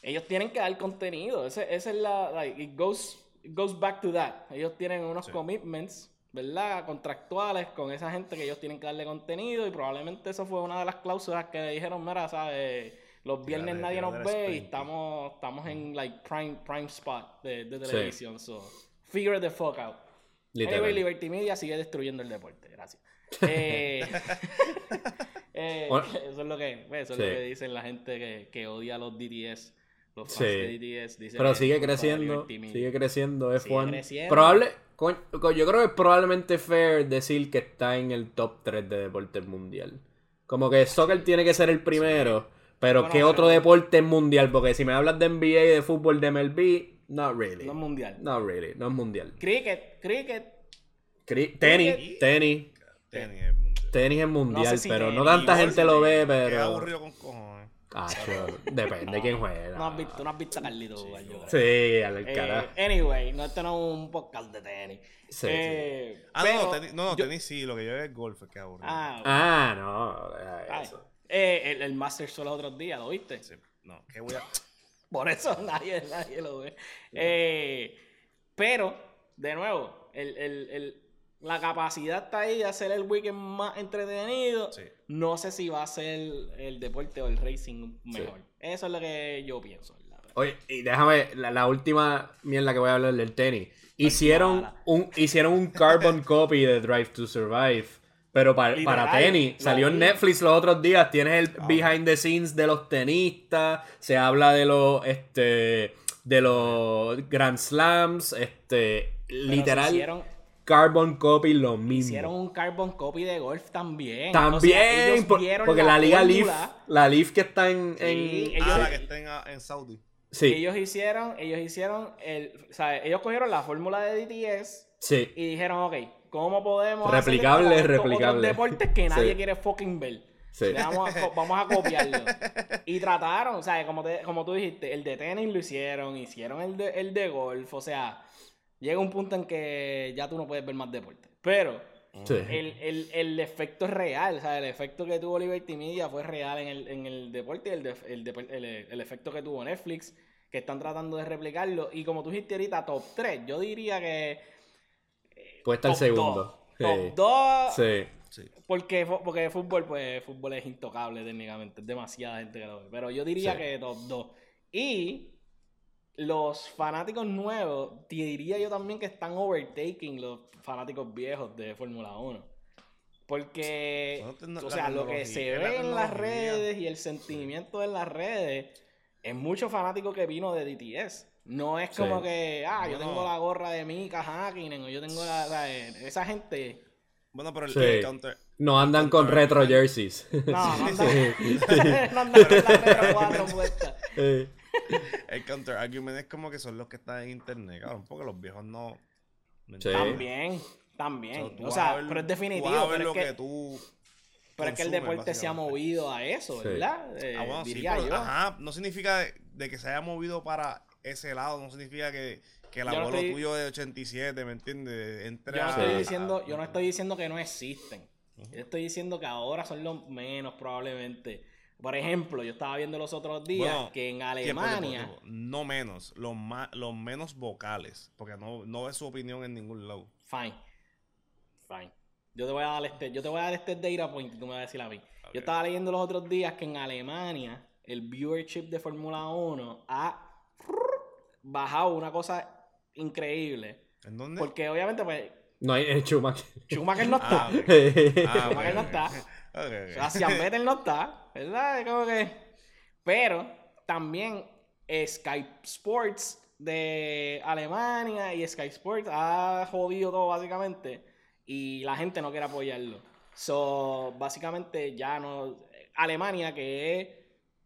ellos tienen que dar contenido. Esa es la. Like, it goes, it goes back to that. Ellos tienen unos Sí. commitments. ¿Verdad? Contractuales con esa gente que ellos tienen que darle contenido y probablemente eso fue una de las cláusulas que dijeron, mira, ¿sabes? Los viernes nadie nos ve y estamos, estamos en like prime, prime spot de, de Sí. televisión. So, figure the fuck out. Literal. Anyway, Liberty Media sigue destruyendo el deporte. Gracias. Eh, eh, eso es lo que, eso es Sí. lo que dicen la gente que, que odia a los DTS. Los fans Sí. de DTS. dicen Pero que sigue creciendo, sigue creciendo Sigue F1. creciendo. Probable, coño, co- yo creo que es probablemente fair decir que está en el top 3 de deportes mundial. Como que soccer tiene que ser el primero, pero Bueno, ¿qué pero- otro deporte mundial? Porque si me hablas de NBA y de fútbol de MLB, not really. No es mundial. Not really, no es mundial. Cricket, cricket. Cri- Tenis, Cricket. tenis, Tenis es mundial. tenis es mundial, si pero no tenis, tanta no sé gente si lo ve, Qué pero... aburrido con cojones. Acho, depende de quién juega. No has visto, no has visto a Carlito jugar, yo creo. Sí, al Eh, carajo. anyway, no, esto no es un podcast de tenis. Sí, Eh, Ah, pero no, tenis, no, no, yo- tenis sí, lo que yo veo es golf, es que aburrido. Ah, Ah, no, deja ay. eso. Eh, el, el Masters fue los otros días, ¿lo viste? Sí, no, que voy a... Por eso nadie, nadie lo ve. Eh, pero, de nuevo, el, el- el- la capacidad está ahí de hacer el weekend más entretenido. Sí. No sé si va a ser el deporte o el racing mejor. Eso es lo que yo pienso. Oye, y déjame, la, la última mierda que voy a hablar del tenis. Hicieron mala. un, hicieron un carbon copy de Drive to Survive. Pero pa- Literal, para tenis, salió en. Netflix los otros días. Tienes el Ah. behind the scenes de los tenistas. Se habla de los este de los Grand Slams. Este. Pero literal. hicieron, carbon copy lo mismo. hicieron un carbon copy de golf también. También, O sea, ellos por- vieron porque la, Liga Leaf, la Leaf que está en, Sí, en- ellos- Ah, la que está en, ah, en Saudi. sí, Ellos hicieron, ellos hicieron el, o sea, ellos cogieron la fórmula de DTS sí. y dijeron, ok, ¿cómo podemos hacer Replicable, estos replicable. deportes que nadie Sí. quiere fucking ver? Sí. Vamos, a, vamos a copiarlo. Y trataron, o sea, como, te- como tú dijiste, el de tenis lo hicieron, hicieron el de, el de golf, o sea, llega un punto en que ya tú no puedes ver más deporte. Pero sí. el, el, el efecto es real, o sea, el efecto que tuvo Liberty Media fue real en el, en el deporte y el, de- el, depo- el, el efecto que tuvo Netflix, que están tratando de replicarlo. Y como tú dijiste ahorita, top 3, yo diría que... Puede estar top segundo. dos. Sí. Top 2, Sí. Sí. porque, porque fútbol, pues, fútbol es intocable técnicamente, es demasiada gente que lo ve. Pero yo diría Sí. que top 2. Y los fanáticos nuevos, te diría yo también que están overtaking los fanáticos viejos de Fórmula 1. Porque, o sea, lo que se ve en las redes y el sentimiento en las redes es mucho fanático que vino de DTS. No es Sí. como que, ah, yo tengo la gorra de Mika Hakkinen o yo tengo la, la- esa gente Bueno, pero el, Sí. el counter... No andan con retro jerseys. No, no anda. Sí. no anda con la Retro 4 puesta. Sí. El counter argument es como que son los que están en internet, cabrón, porque los viejos no... También, O también. sea, O sea, pero es tú definitivo. vas a ver Pero lo es que, que, tú pero es que el deporte se ha movido a eso, Sí. ¿verdad? Eh, Ah, bueno, sí, diría pero, yo. ajá, no significa de, de que se haya movido para ese lado, no significa que, que el Yo no abuelo estoy- tuyo de 87, ¿me entiendes? Entre Yo no, a- estoy diciendo, yo no estoy diciendo que no existen. Yo estoy diciendo que ahora son los menos probablemente. Por ejemplo, yo estaba viendo los otros días Bueno, que en Alemania... tiempo, tiempo. No menos, los, más, los menos vocales, porque no, no ves su opinión en ningún lado. Fine. Fine. Yo te voy a dar este, yo te voy a dar este data point y tú me vas a decir a mí. Yo estaba leyendo los otros días que en Alemania el viewership de Fórmula 1 ha bajado una cosa increíble. ¿En dónde? Porque obviamente, pues, No hay el Schumacher. Schumacher no está. Ah, ok. Ah, Schumacher ok, no está. Ok. Sebastián Vettel no está, ¿verdad? Es como que... Pero también eh, Sky Sports de Alemania y Sky Sports ha jodido todo básicamente y la gente no quiere apoyarlo. So, básicamente ya no... Alemania que es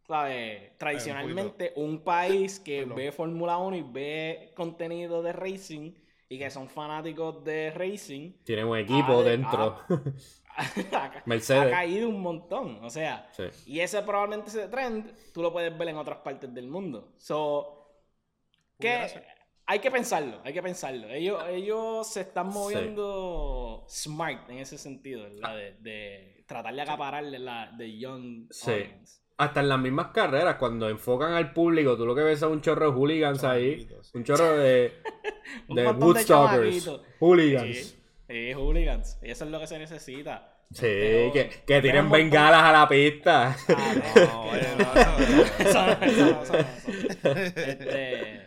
¿sabes? Tradicionalmente, un país que Perdón. ve Fórmula 1 y ve contenido de racing y que son fanáticos de racing, Tiene un equipo Ah, de- dentro. ha, Mercedes. ha caído un montón. O sea, Sí. y ese probablemente ese trend tú lo puedes ver en otras partes del mundo. So, ser. Hay que pensarlo, hay que pensarlo. Ellos, ellos se están Sí. moviendo smart en ese sentido, ¿verdad? De, de tratar de acapararle la de young Sí. audience. Hasta en las mismas carreras, cuando enfocan al público, tú lo que ves es un chorro de hooligans ahí. Un chorro de, Un de hooligans. Sí, sí, hooligans. Y eso es lo que se necesita. Sí, Pero- que, que tiren bengalas a la pista. Ah, No, no, no, no. Eso no, eso no, eso no, eso no. Este,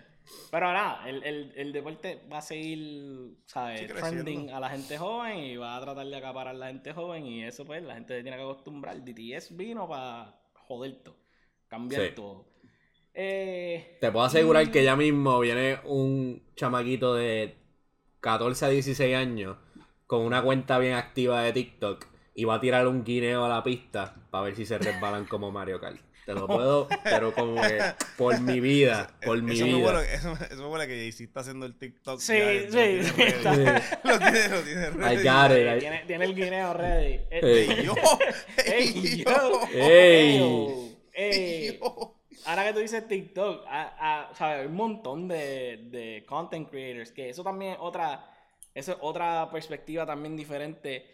pero nada, el, el, el deporte va a seguir, ¿sabes? Sí. Trending a la gente joven y va a tratar de acaparar a la gente joven y eso pues la gente se tiene que acostumbrar. DTS vino para joder todo, cambiar Sí. todo. Eh, Te puedo asegurar que ya mismo viene un chamaquito de 14 a 16 años con una cuenta bien activa de TikTok y va a tirar un guineo a la pista para ver si se resbalan como Mario Kart. Te lo puedo, pero como que por mi vida, por mi Eso me vida. huele, eso, eso me huele que Jay-Z está haciendo el TikTok. Sí, ya, sí, lo tiene sí, ready. está- Lo tiene, lo tiene ready. I got it. I- tiene, tiene el guineo ready. Ey. Yo, ey, yo, Ey. ey. Ahora que tú dices TikTok, a- a- ¿sabes? hay un montón de, de content creators que eso también es otra, eso es otra perspectiva también diferente.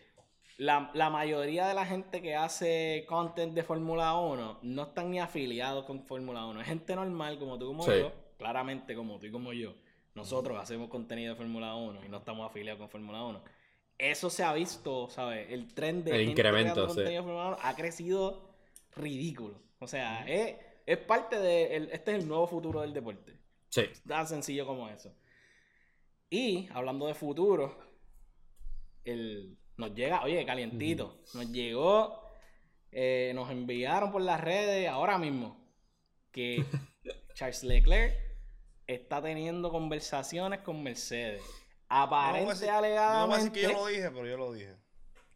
La, la mayoría de la gente que hace content de Fórmula 1 no están ni afiliados con Fórmula 1. Es gente normal como tú como Sí. yo, claramente como tú y como yo. Nosotros hacemos contenido de Fórmula 1 y no estamos afiliados con Fórmula 1. Eso se ha visto, ¿sabes? El tren de El gente incremento, sí. de Fórmula 1 ha crecido ridículo. O sea, es, es parte de. el- este es el nuevo futuro del deporte. Sí. Tan sencillo como eso. Y hablando de futuro, el, nos llega, oye, calientito, nos llegó, eh, nos enviaron por las redes ahora mismo que Charles Leclerc está teniendo conversaciones con Mercedes. No Aparente, no alegadamente. que yo lo dije, pero yo lo dije.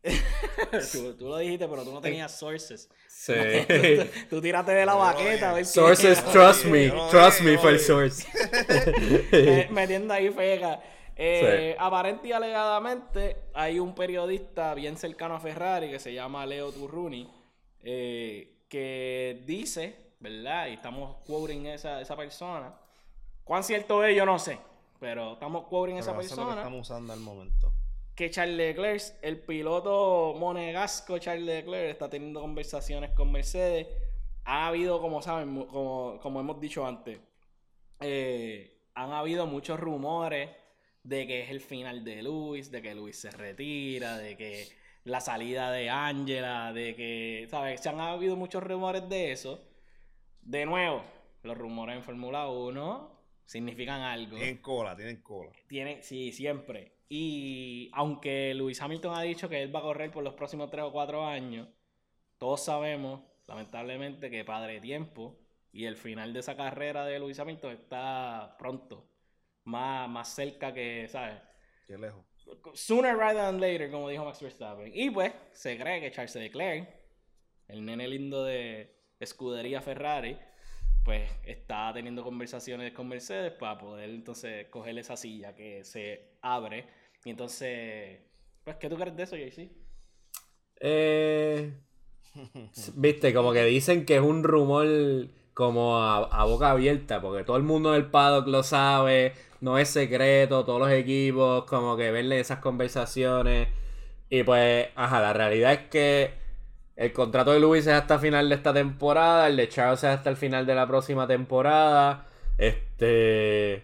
tú, tú lo dijiste, pero tú no tenías sources. Sí. tú, tú tírate de la baqueta a ver Sources, trust me. Trust me lo el source. Metiendo ahí fega. Eh, Aparente y alegadamente hay un periodista bien cercano a Ferrari que se llama Leo Turruni eh, que dice, ¿verdad? Y estamos quoting esa, esa persona. ¿Cuán cierto es? Yo no sé. Pero estamos quoting esa es lo que persona. estamos usando al momento. Que Charles Leclerc, el piloto monegasco Charles Leclerc, está teniendo conversaciones con Mercedes. Ha habido, como saben, como, como hemos dicho antes, eh, han habido muchos rumores de que es el final de Luis, de que Luis se retira, de que la salida de Angela, de que, ¿sabes? Se han habido muchos rumores de eso. De nuevo, los rumores en Fórmula 1 significan algo. Tienen cola, tienen cola. Tiene, sí, siempre. Y aunque Lewis Hamilton ha dicho que él va a correr por los próximos 3 o 4 años, todos sabemos, lamentablemente, que padre tiempo y el final de esa carrera de Lewis Hamilton está pronto. Más, más cerca que, ¿sabes? Qué lejos. Sooner rather than later, como dijo Max Verstappen. Y pues, se cree que Charles Leclerc, el nene lindo de escudería Ferrari, pues está teniendo conversaciones con Mercedes para poder entonces coger esa silla que se abre. Y entonces, pues, ¿qué tú crees de eso, JC? Eh, Viste, como que dicen que es un rumor como a, boca abierta, porque todo el mundo del paddock lo sabe, no es secreto, todos los equipos, como que verle esas conversaciones. Y pues, ajá, la realidad es que el contrato de Luis es hasta final de esta temporada, el de Charles es hasta el final de la próxima temporada. Este.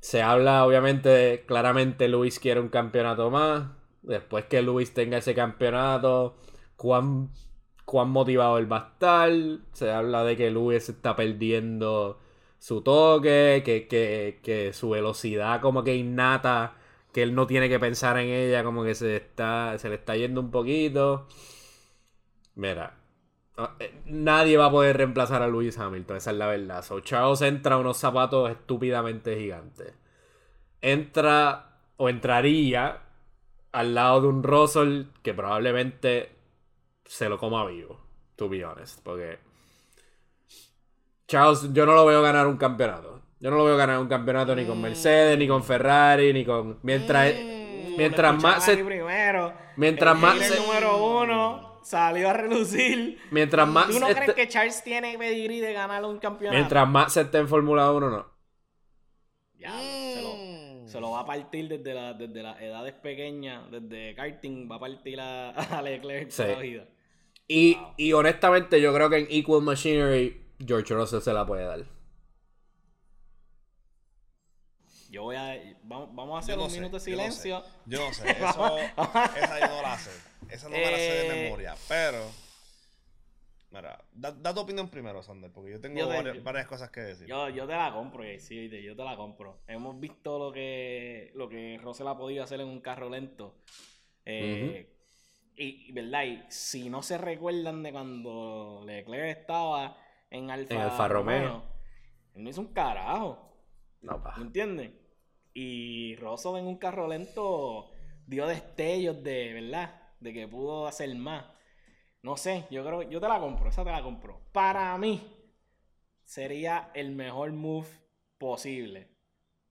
Se habla, obviamente, claramente Luis quiere un campeonato más. Después que Luis tenga ese campeonato, cuán, cuán motivado él va a estar. Se habla de que Luis está perdiendo su toque, que, que, que su velocidad como que innata, que él no tiene que pensar en ella, como que se, está, se le está yendo un poquito. Mira, ah, eh, nadie va a poder reemplazar a Lewis Hamilton, esa es la verdad. So, Charles entra a unos zapatos estúpidamente gigantes. Entra o entraría al lado de un Russell que probablemente se lo coma vivo, to be honest, porque Charles, yo no lo veo ganar un campeonato. Yo no lo veo ganar un campeonato ni con Mercedes, ni con Ferrari, ni con. Mientras, Mm, mientras más se- primero. mientras El más se- número uno salió a relucir. mientras más ¿Tú no se crees que Charles tiene pedigrí de ganar un campeonato? mientras más se esté en Fórmula 1, no. Ya, se, lo, se lo va a partir desde, la, desde las edades pequeñas, desde karting, va a partir a, a Leclerc Sí. toda la vida. Y, y honestamente, yo creo que en Equal Machinery, George Russell se la puede dar. Yo voy a. Vamos, vamos a hacer no un sé, minuto de yo no sé. silencio. Yo no sé, eso, esa yo no la sé. Esa no me la sé de Eh. memoria, pero... Mira, da, da tu opinión primero, Sander, porque yo tengo Yo te- varias, varias cosas que decir. Yo, yo te la compro, eh, sí, yo te la compro. Hemos visto lo que, lo que Russell ha podido hacer en un carro lento. Eh, y, y, ¿verdad? Y si no se recuerdan de cuando Leclerc estaba en Alfa, En Alfa Romeo. él no hizo un carajo. No, pa. ¿Me entiendes? Y Russell en un carro lento dio destellos de, ¿verdad? De que pudo hacer más. No sé, yo creo, yo te la compro, esa te la compro. Para mí, sería el mejor move posible.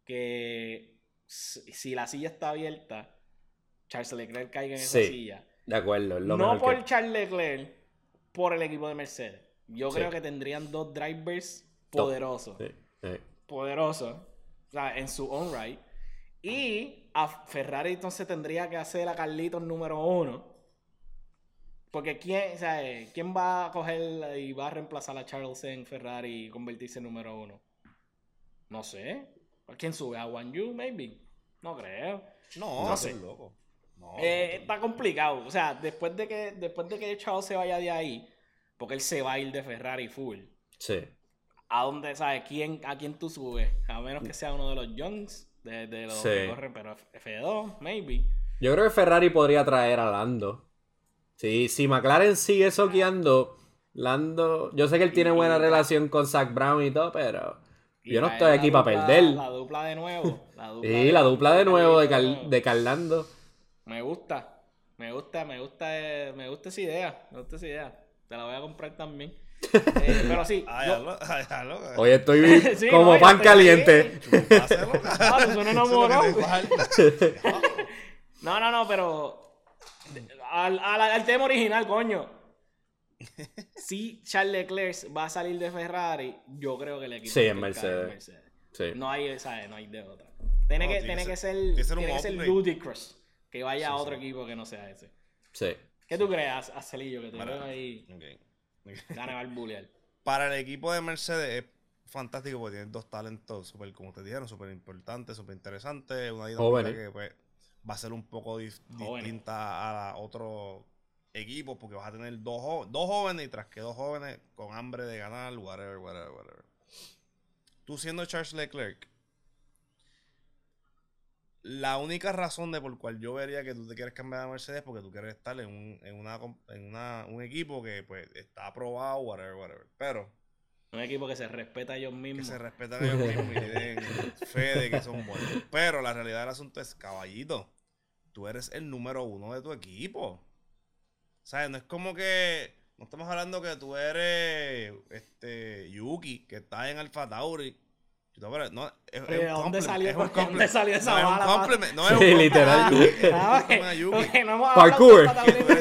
Que si la silla está abierta, Charles Leclerc caiga en esa Sí, silla. De acuerdo, lo no por que- Charles Leclerc, por el equipo de Mercedes. Yo Sí. creo que tendrían dos drivers poderosos Sí, sí. poderoso, o sea, en su own right. Y a Ferrari entonces tendría que hacer a Carlitos número uno. Porque quién, eh, ¿quién va a coger y va a reemplazar a Charles en Ferrari y convertirse en número uno? No sé. ¿A quién sube? ¿A One Yu, maybe? No creo. No, No sé. sé. loco. No, Eh, no, está complicado. O sea, después de que después de que Charles se vaya de ahí, porque él se va a ir de Ferrari full. Sí. ¿A dónde, sabes? ¿Quién, ¿A quién tú subes? A menos que sea uno de los Youngs, de, de los Sí. que corren, pero F2, maybe. Yo creo que Ferrari podría traer a Lando. Sí, si McLaren sigue soqueando, Lando. Yo sé que él tiene buena relación con Zach Brown y todo, pero. Y Yo no estoy aquí para perder. La dupla de nuevo. La dupla Sí, la dupla de nuevo de, Carlando. Me gusta. Me gusta, me gusta, eh, me gusta esa idea. Me gusta esa idea. Te la voy a comprar también. Eh, pero sí. Ay, yo- hazlo, ay, estoy Sí, como no, pan estoy caliente. Ah, pues suena enamorado. No, no, no, pero. Al, al, al tema original, coño. Si Charles Leclerc va a salir de Ferrari, yo creo que el equipo Sí, en Mercedes. Sí. No hay, ¿sabes? No hay de otra. Tiene, No, que, tiene que ser- tiene que ser un tiene que ser upgrade. ludicrous. Que vaya a otro sí. equipo que no sea ese. Sí. ¿Qué tú crees, Acelillo? Que te veo ahí Ok. ganar al bullear. Para el equipo de Mercedes es fantástico porque tienen dos talentos súper, como te dijeron, súper importantes, súper interesantes. Una dinámica que pues, va a ser un poco Jóvenes. distinta a otro equipo porque vas a tener dos, dos jóvenes y tras que dos jóvenes con hambre de ganar, whatever, whatever, whatever. Tú siendo Charles Leclerc, la única razón de por cual yo vería que tú te quieres cambiar a Mercedes es porque tú quieres estar en un, en una, en una- un equipo que pues está aprobado, whatever, whatever. Pero Un equipo que se respeta a ellos que mismos. se respetan ellos mismos y tienen fe de que son buenos. Pero la realidad del asunto es, caballito, tú eres el número uno de tu equipo. ¿Sabes? No es como que. No estamos hablando que tú eres este Yuki, que está en Alfa Tauri. No, pero no, es, ¿De un dónde salió- es un dónde salió esa no, es un bala, pa? compliment, no es Sí, un literal. Yuki, Ah, no hemos Parkour. escúchame, pero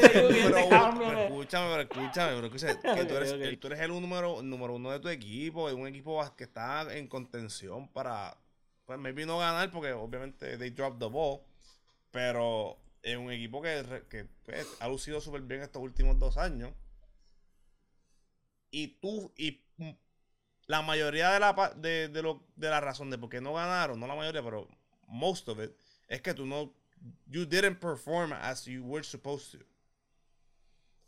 escúchame, pero escúchame, que tú eres, el- tú eres el número, número uno de tu equipo, es un equipo que está en contención para, pues maybe no ganar porque obviamente they dropped the ball, pero es un equipo que, que, pues, ha lucido súper bien estos últimos dos años. Y tú, y la mayoría de la, de, de, lo, de la razón de por qué no ganaron, no la mayoría, pero most of it, es que tú no, you didn't perform as you were supposed to.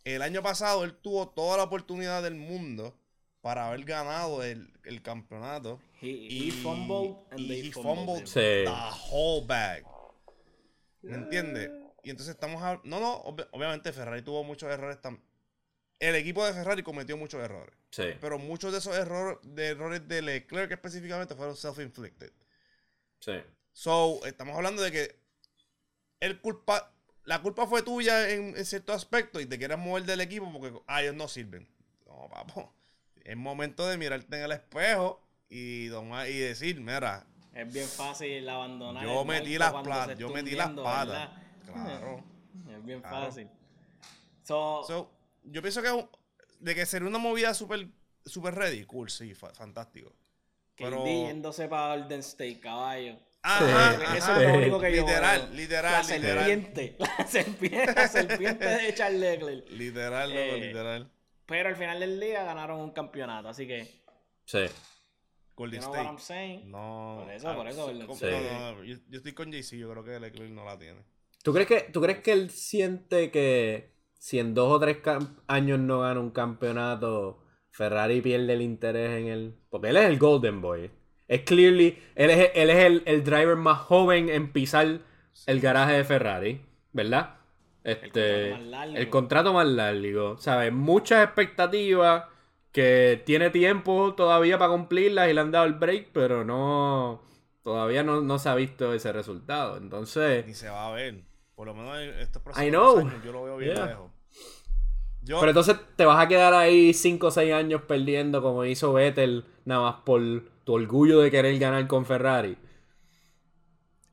El año pasado él tuvo toda la oportunidad del mundo para haber ganado el, el campeonato. He, Y, he fumbled and y they he fumbled. the whole bag. ¿Me entiendes? Y entonces estamos hab- No, no, obvi- obviamente Ferrari tuvo muchos errores también. El equipo de Ferrari cometió muchos errores. Sí. Pero muchos de esos errores, de errores de Leclerc específicamente fueron self-inflicted. Sí. So, estamos hablando de que el culpa, la culpa fue tuya en, en cierto aspecto y te quieres mover del equipo porque ah, ellos no sirven. No, papo. Es momento de mirarte en el espejo y, tomar- y decir, mira, Es bien fácil abandonar. yo el metí las yo metí las patas. Claro. Es bien Claro. fácil. So, So, yo pienso que un- de que sería una movida super, super ready, cool, sí, fa- fantástico. KD pero- yéndose para Golden State, caballo. Ajá, Sí. Eso ajá. es lo único que yo literal, literal, la literal. serpiente, la serpiente, la serpiente de Charles Leclerc. Literal, loco, Eh, literal. Pero al final del día ganaron un campeonato, así que, Sí. Golden you know what I'm State. saying? No. Por eso, por eso, Golden State. no, no, yo, yo estoy con JC, yo creo que Leclerc no la tiene. ¿Tú crees que, tú crees que él siente que si en dos o tres años no gana un campeonato, Ferrari pierde el interés en él? Porque él es el Golden Boy. Es clearly, él es, él es el, el driver más joven en pisar el garaje de Ferrari, ¿verdad? Este, contrato más largo. el contrato más largo, ¿sabes? Muchas expectativas que tiene tiempo todavía para cumplirlas y le han dado el break, pero no, todavía no, no se ha visto ese resultado. Entonces, Ni se va a ver. Por lo menos en estos próximos I know. dos años yo lo veo bien Yeah. lejos. Yo, Pero entonces te vas a quedar ahí 5 o 6 años perdiendo como hizo Vettel, nada más por tu orgullo de querer ganar con Ferrari.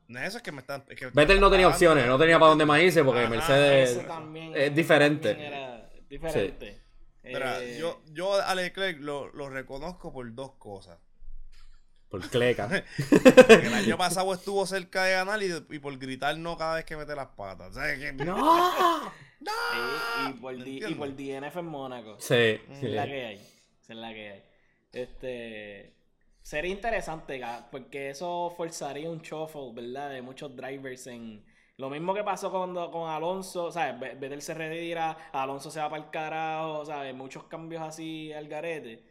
no es eso es que me están. es que me Vettel están no tenía pagando. opciones, no tenía para dónde más irse porque Ajá, Mercedes también- es diferente. era diferente. Eh, yo, yo a Leclerc lo, lo reconozco por dos cosas. Por Cleca. Porque el año pasado estuvo cerca de ganar y, y por gritar no cada vez que mete las patas. O sea, que- ¡No! y, y por, ¿Me D- y por DNF en Mónaco. Sí, sí. es la que hay. Es la que hay. Este. Sería interesante, porque eso forzaría un shuffle, ¿verdad? De muchos drivers en. Lo mismo que pasó cuando, con Alonso, ¿sabes? Ve- Vettel se retira, Alonso se va para el carajo, ¿sabes? Muchos cambios así al garete.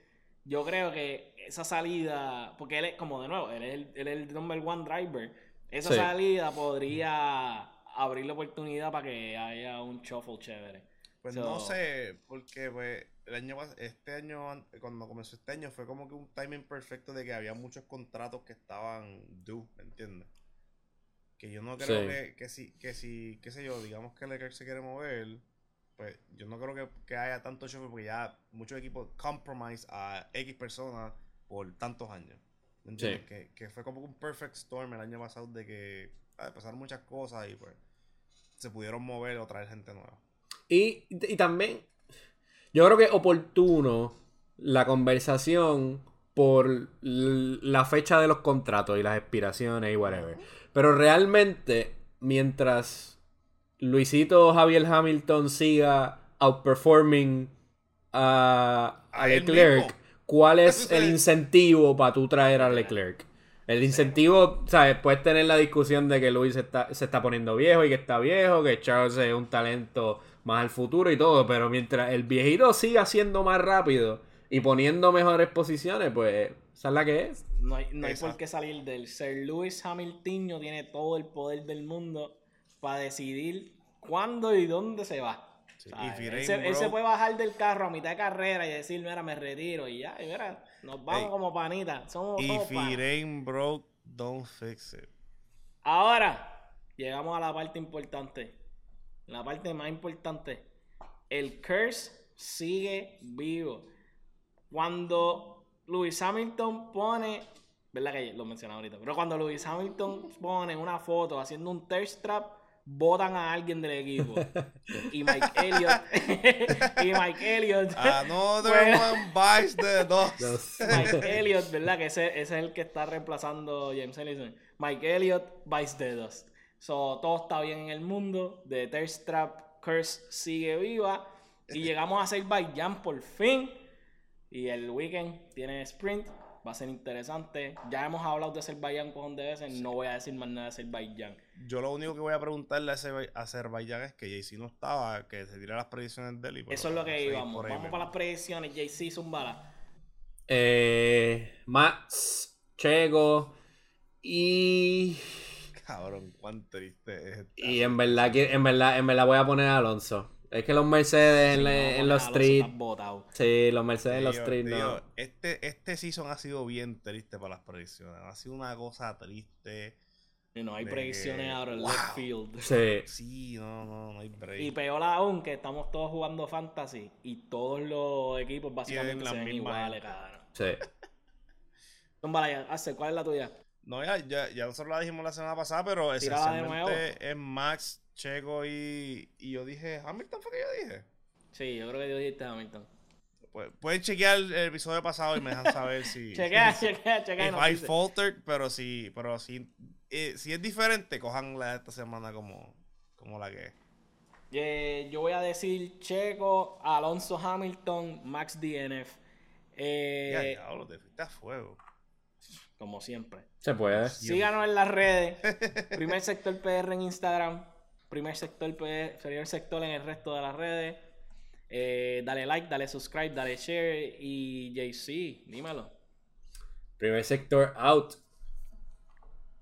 Yo creo que esa salida, porque él es, como de nuevo, él es el, él es el number one driver. Esa Sí. salida podría abrir la oportunidad para que haya un shuffle chévere. Pues So- no sé, porque pues, el año este año, an- cuando comenzó este año, fue como que un timing perfecto de que había muchos contratos que estaban due, ¿me entiendes? Que yo no creo Sí. que, que si, que si, qué sé yo, digamos que Leclerc se quiere mover, pues yo no creo que, que haya tanto choque porque ya muchos equipos compromise a X personas por tantos años. ¿Me entiendes? Sí. Que, que fue como un perfect storm el año pasado de que ah, pasaron muchas cosas y pues se pudieron mover o traer gente nueva. Y, y también, yo creo que es oportuno la conversación por la fecha de los contratos y las expiraciones y whatever. Pero realmente, mientras Luisito Javier Hamilton siga outperforming a, a A él Leclerc. ¿cuál es el incentivo para tú traer a Leclerc? El incentivo, ¿sabes? Puedes tener la discusión de que Luis está, se está poniendo viejo y que está viejo, que Charles es un talento más al futuro y todo, pero mientras el viejito siga siendo más rápido y poniendo mejores posiciones, pues esa es la que es. No hay, no hay por qué salir del Sir Lewis Hamilton tiene todo el poder del mundo para decidir cuándo y dónde se va. Sí, Él, se, él se broke- puede bajar del carro a mitad de carrera y decir, mira, me retiro y ya, y mira, nos vamos Ey. como panitas. Somos, somos If it ain't broke, don't fix it. Ahora, llegamos a la parte importante. La parte más importante. El curse sigue vivo. Cuando Lewis Hamilton pone, ¿verdad que lo mencionaba ahorita? Pero cuando Lewis Hamilton pone una foto haciendo un thirst trap, votan a alguien del equipo. Y Mike Elliott. y Mike Elliott. Another Bueno. one bites the dust. Mike Elliott, ¿verdad? Que ese, ese es el que está reemplazando a James Ellison. Mike Elliott, Vice the Dust. So, todo está bien en el mundo. The Thirst Trap Curse sigue viva. Y llegamos a Azerbaiyán por fin. Y el weekend tiene sprint. Va a ser interesante. Ya hemos hablado de Azerbaiyán con de veces. No voy a decir más nada de Azerbaiyán. Yo lo único que voy a preguntarle a Azerbai- a Azerbaiyán es que JC no estaba, que se tira las predicciones de él. y pues Eso es lo que íbamos. Vamos mismo. para las predicciones. JC Zumbala. Eh, Max, Checo y... Cabrón, cuán triste es. esta Y en verdad, en verdad, en verdad voy a poner a Alonso. Es que los Mercedes en, la- en los street... Sí, los Mercedes en los Tío, street, tío, no. Este, este season ha sido bien triste para las predicciones. Ha sido una cosa triste. Y no hay De- predicciones ahora en wow. left field. Sí. Sí, no, no, no hay break. Y peor aún que estamos todos jugando fantasy y todos los equipos básicamente se ven iguales, cabrón. Sí. Axel, ¿cuál es la tuya? No, ya, ya, ya nosotros la dijimos la semana pasada, pero Tírala de nuevo. esencialmente es Max, Checo y, y yo dije, Hamilton fue que yo dije. Sí, yo creo que yo dijiste Hamilton. Pues, pueden chequear el episodio pasado y me dejan saber si. Chequea, chequea, chequea. If nos I dice. faltered, pero sí, pero sí, eh, si es diferente, cojan la de esta semana como, como la que es. Eh, yo voy a decir Checo, Alonso Hamilton, Max DNF. Eh, Ya, diablo, te fuiste a fuego. como siempre. Se puede. Síganos en las redes. Primer sector PR en Instagram. Primer sector PR, primer sector en el resto de las redes. Eh, dale like, dale subscribe, dale share. Y JC, dímelo. Primer sector out.